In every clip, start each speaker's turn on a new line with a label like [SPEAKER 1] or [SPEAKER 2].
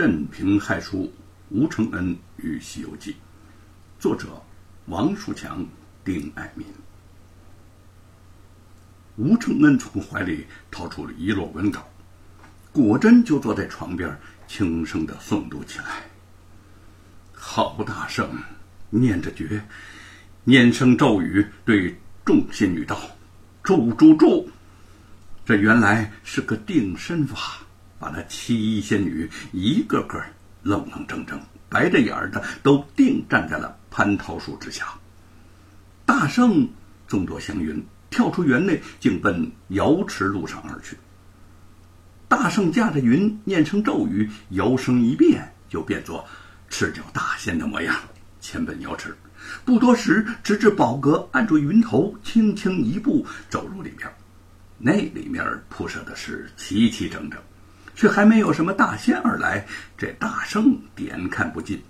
[SPEAKER 1] 镇平害书吴承恩与《西游记》，作者王树强、丁爱民。吴承恩从怀里掏出了一摞文稿，果真就坐在床边，轻声的诵读起来。好大声，念着诀，念声咒语，对众仙女道：“住住住！”这原来是个定身法。把那七仙女一个个愣愣怔怔、白着眼的都定站在了蟠桃树之下。大圣众多祥云跳出园内，竟奔瑶池路上而去。大圣驾着云，念成咒语，摇身一变，就变作赤脚大仙的模样，前奔瑶池。不多时，直至宝阁，按住云头，轻轻一步走入里面。那里面铺设的是齐齐整整。却还没有什么大仙而来，这大圣点看不尽，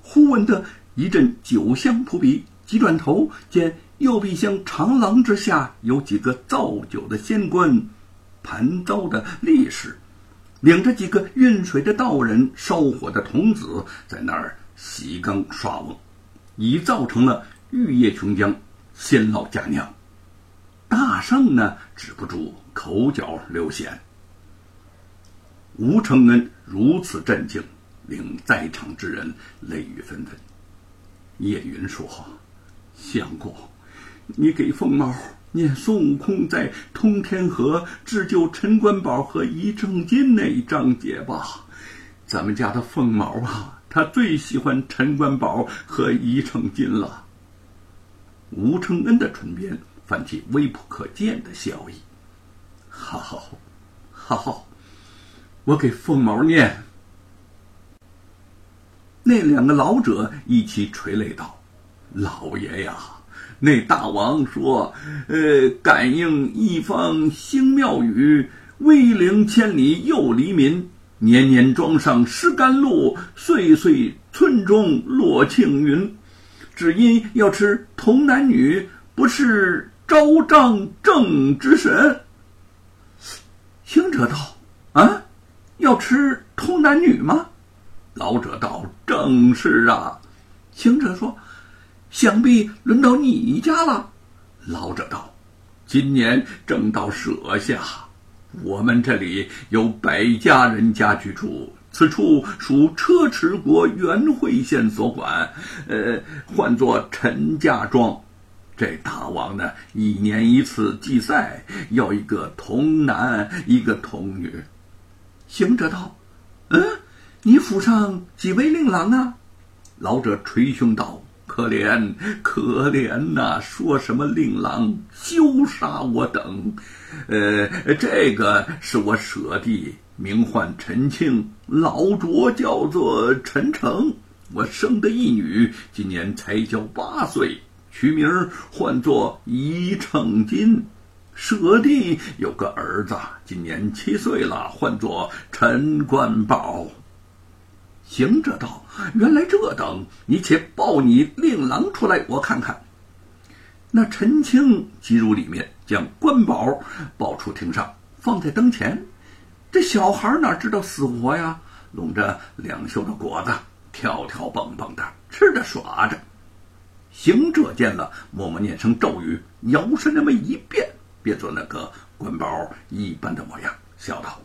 [SPEAKER 1] 忽闻得一阵酒香扑鼻，急转头见右壁厢长廊之下有几个造酒的仙官，盘糟的力士，领着几个运水的道人、烧火的童子，在那儿洗缸刷瓮，已造成了玉液琼浆，仙老佳酿。大圣呢，止不住口角流涎。吴承恩如此震惊，令在场之人泪雨纷纷。叶云说：“相公，你给凤毛念孙悟空在通天河智救陈官宝和一正金那一章节吧。咱们家的凤毛啊，他最喜欢陈官宝和一正金了。”吴承恩的唇边泛起微不可见的笑意。好，好，好。我给凤毛念。那两个老者一起垂泪道：“老爷呀，那大王说，呃，感应一方兴庙宇，威灵千里又黎民，年年庄上施甘露，岁岁村中落庆云。只因要吃童男女，不是昭彰正之神。”行者道：“？”要吃童男女吗？老者道：“正是啊。”行者说：“想必轮到你家了。”老者道：“今年正到舍下，我们这里有百家人家居住，此处属车迟国元会县所管，呃，唤作陈家庄。这大王呢，一年一次祭赛，要一个童男，一个童女。”行者道：“嗯，你府上几位令郎啊？”老者捶胸道：“可怜可怜呐！说什么令郎，休杀我等！呃，这个是我舍弟，名唤陈庆，老拙叫做陈诚。我生的一女，今年才交八岁，取名唤作一秤金。”舍弟有个儿子，今年七岁了，唤作陈官宝。行者道：“原来这等，你且抱你令郎出来，我看看。”那陈青即入里面，将官宝抱出厅上，放在灯前。这小孩哪知道死活呀？拢着两袖的果子，跳跳蹦蹦的吃着耍着。行者见了，默默念声咒语，摇身那么一变。变作那个官包一般的模样，笑道：“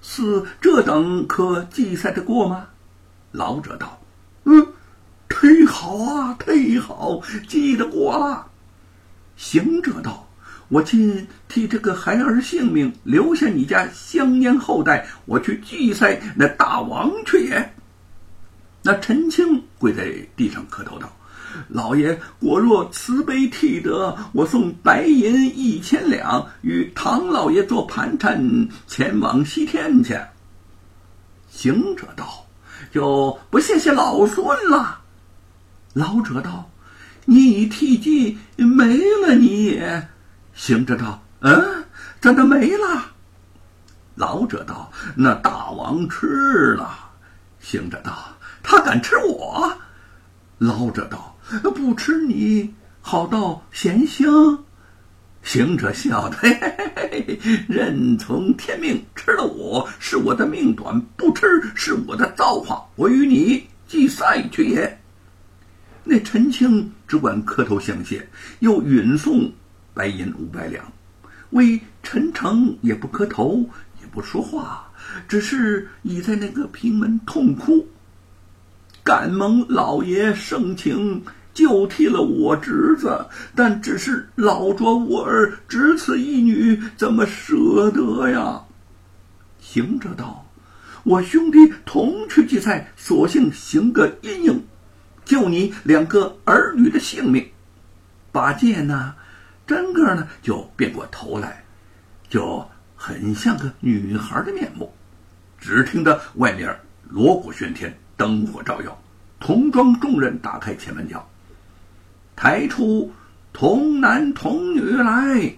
[SPEAKER 1] 似这等可祭赛得过吗？”老者道：“嗯，忒好啊，忒好，祭得过了。”行者道：“我今替这个孩儿性命，留下你家香烟后代，我去祭赛那大王去也。”那陈青跪在地上磕头道。老爷，果若慈悲替得，我送白银一千两，与唐老爷做盘缠，前往西天去。行者道：“就不谢谢老孙了。”老者道：“你已替祭没了，你也。”行者道：“嗯，怎的没了？”老者道：“那大王吃了。”行者道：“他敢吃我？”老者道。不吃你好到咸香，行者笑道：“嘿嘿嘿，人从天命，吃了我是我的命短，不吃是我的造化。我与你计赛去也。”那陈青只管磕头相谢，又允送白银五百两。为陈诚也不磕头，也不说话，只是倚在那个平门痛哭。敢蒙老爷盛情。就替了我侄子，但只是老着我儿，只此一女，怎么舍得呀？行者道：“我兄弟同去祭赛，索性行个阴影，救你两个儿女的性命。”八戒呢，真个呢就变过头来，就很像个女孩的面目。只听得外面锣鼓喧天，灯火照耀，童装众人打开前门叫。抬出童男童女来，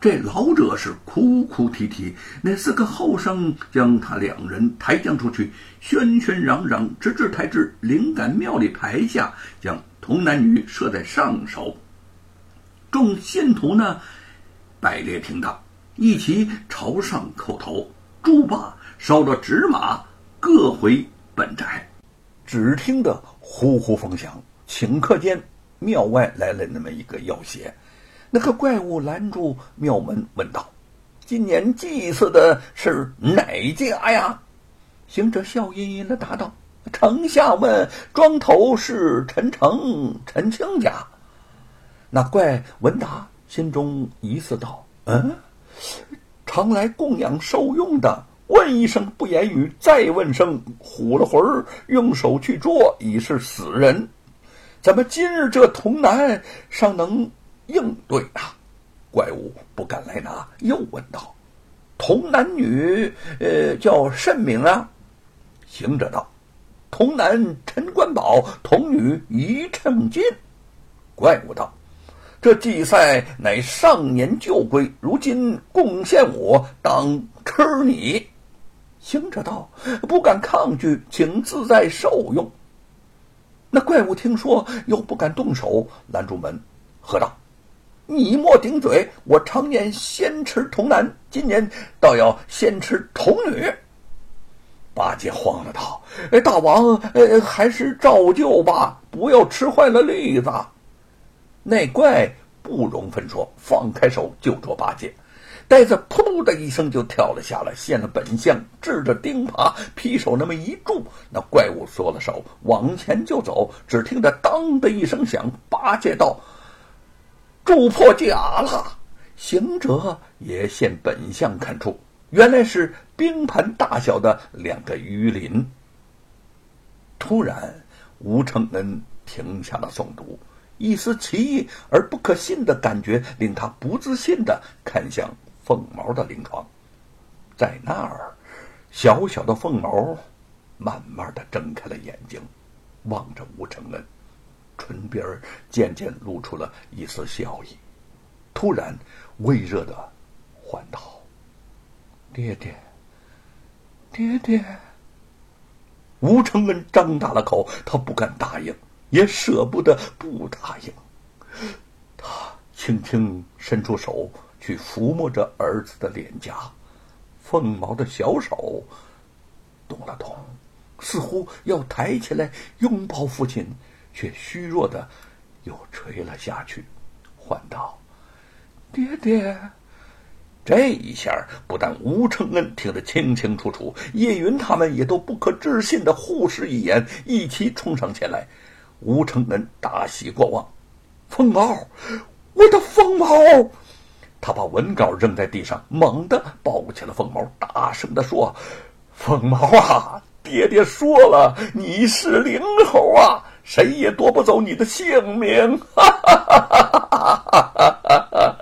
[SPEAKER 1] 这老者是哭哭啼啼。那四个后生将他两人抬将出去，喧喧嚷嚷，直至抬至灵感庙里台下，将童男女设在上首。众信徒呢，摆列停当，一齐朝上叩头，猪八烧着纸马，各回本宅。只听得呼呼风响，顷刻间。庙外来了那么一个妖邪，那个怪物拦住庙门，问道：“今年祭祀的是哪家呀？”行者笑吟吟的答道：“丞相问，庄头是陈诚、陈清家。”那怪闻答，心中疑似道：“嗯，常来供养受用的，问一声不言语，再问声唬了魂儿，用手去捉，已是死人。”怎么今日这童男尚能应对啊？怪物不敢来拿，又问道：“童男女，呃，叫甚名啊？”行者道：“童男陈官宝，童女一秤金。”怪物道：“这祭赛乃上年旧规，如今贡献我，当吃你。”行者道：“不敢抗拒，请自在受用。”那怪物听说，又不敢动手，拦住门，喝道：“你莫顶嘴！我常年先吃童男，今年倒要先吃童女。”八戒慌了，道：“哎，大王，呃，还是照旧吧，不要吃坏了栗子。”那怪不容分说，放开手就捉八戒。呆子扑通的一声就跳了下来，现了本相，掷着钉耙，劈手那么一住，那怪物缩了手，往前就走。只听得当的一声响，八戒道：“住破甲了！”行者也现本相，看出原来是冰盘大小的两个鱼鳞。突然，吴承恩停下了诵读，一丝奇异而不可信的感觉令他不自信的看向。凤毛的灵床，在那儿，小小的凤毛慢慢的睁开了眼睛，望着吴承恩，唇边渐渐露出了一丝笑意，突然微热的唤道：“爹爹，爹爹。”吴承恩张大了口，他不敢答应，也舍不得不答应，他轻轻伸出手。去抚摸着儿子的脸颊，凤毛的小手动了动，似乎要抬起来拥抱父亲，却虚弱的又垂了下去，唤道：“爹爹！”这一下不但吴承恩听得清清楚楚，叶云他们也都不可置信的互视一眼，一起冲上前来。吴承恩大喜过望，凤毛，我的凤毛！他把文稿扔在地上，猛地抱起了凤毛，大声地说：“凤毛啊，爹爹说了，你是灵猴啊，谁也夺不走你的性命！”哈哈哈哈哈哈！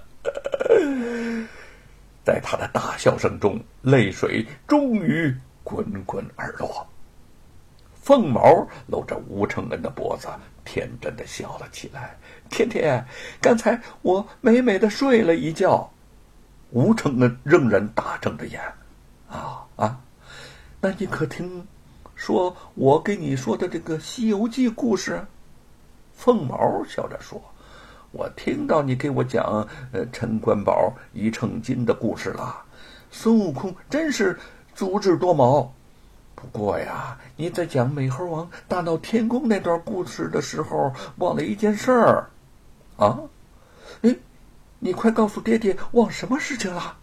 [SPEAKER 1] 在他的大笑声中，泪水终于滚滚而落。凤毛搂着吴承恩的脖子，天真的笑了起来。天天，刚才我美美的睡了一觉。吴承恩仍然大睁着眼，啊啊，那你可听说我给你说的这个《西游记》故事？凤毛笑着说：“
[SPEAKER 2] 我听到你给我讲呃陈官宝一秤金的故事了。孙悟空真是足智多谋。不过呀，你在讲美猴王大闹天宫那段故事的时候，忘了一件事儿。啊？哎，你快告诉爹爹，忘什么事情了？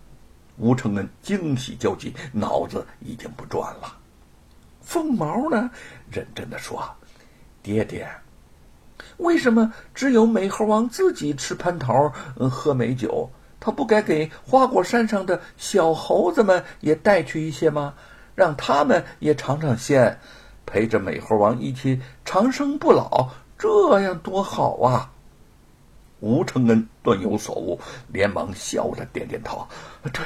[SPEAKER 2] 吴承恩惊喜交集，脑子已经不转了。凤毛呢，认真的说：“爹爹，为什么只有美猴王自己吃蟠桃、喝美酒？他不该给花果山上的小猴子们也带去一些吗？让他们也尝尝鲜，陪着美猴王一起长生不老，这样多好啊！”吴承恩顿有所悟，连忙笑着点点头：“对，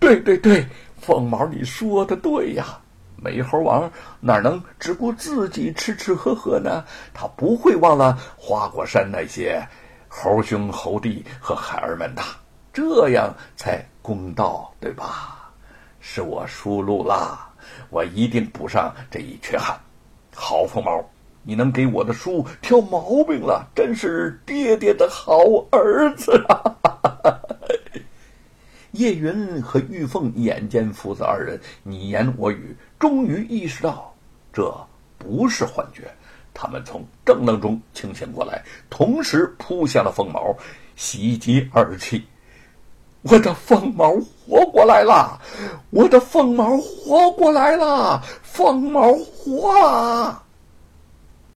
[SPEAKER 2] 对，对，对，凤毛，你说的对呀。美猴王哪能只顾自己吃吃喝喝呢？他不会忘了花果山那些猴兄猴弟和孩儿们的，这样才公道，对吧？是我疏漏啦，我一定补上这一缺憾。好，凤毛。”你能给我的书挑毛病了，真是爹爹的好儿子啊！叶云和玉凤眼见父子二人你言我语，终于意识到这不是幻觉。他们从正愣中清醒过来，同时扑向了凤毛，喜极而泣：“我的凤毛活过来了！我的凤毛活过来了！凤毛活了！”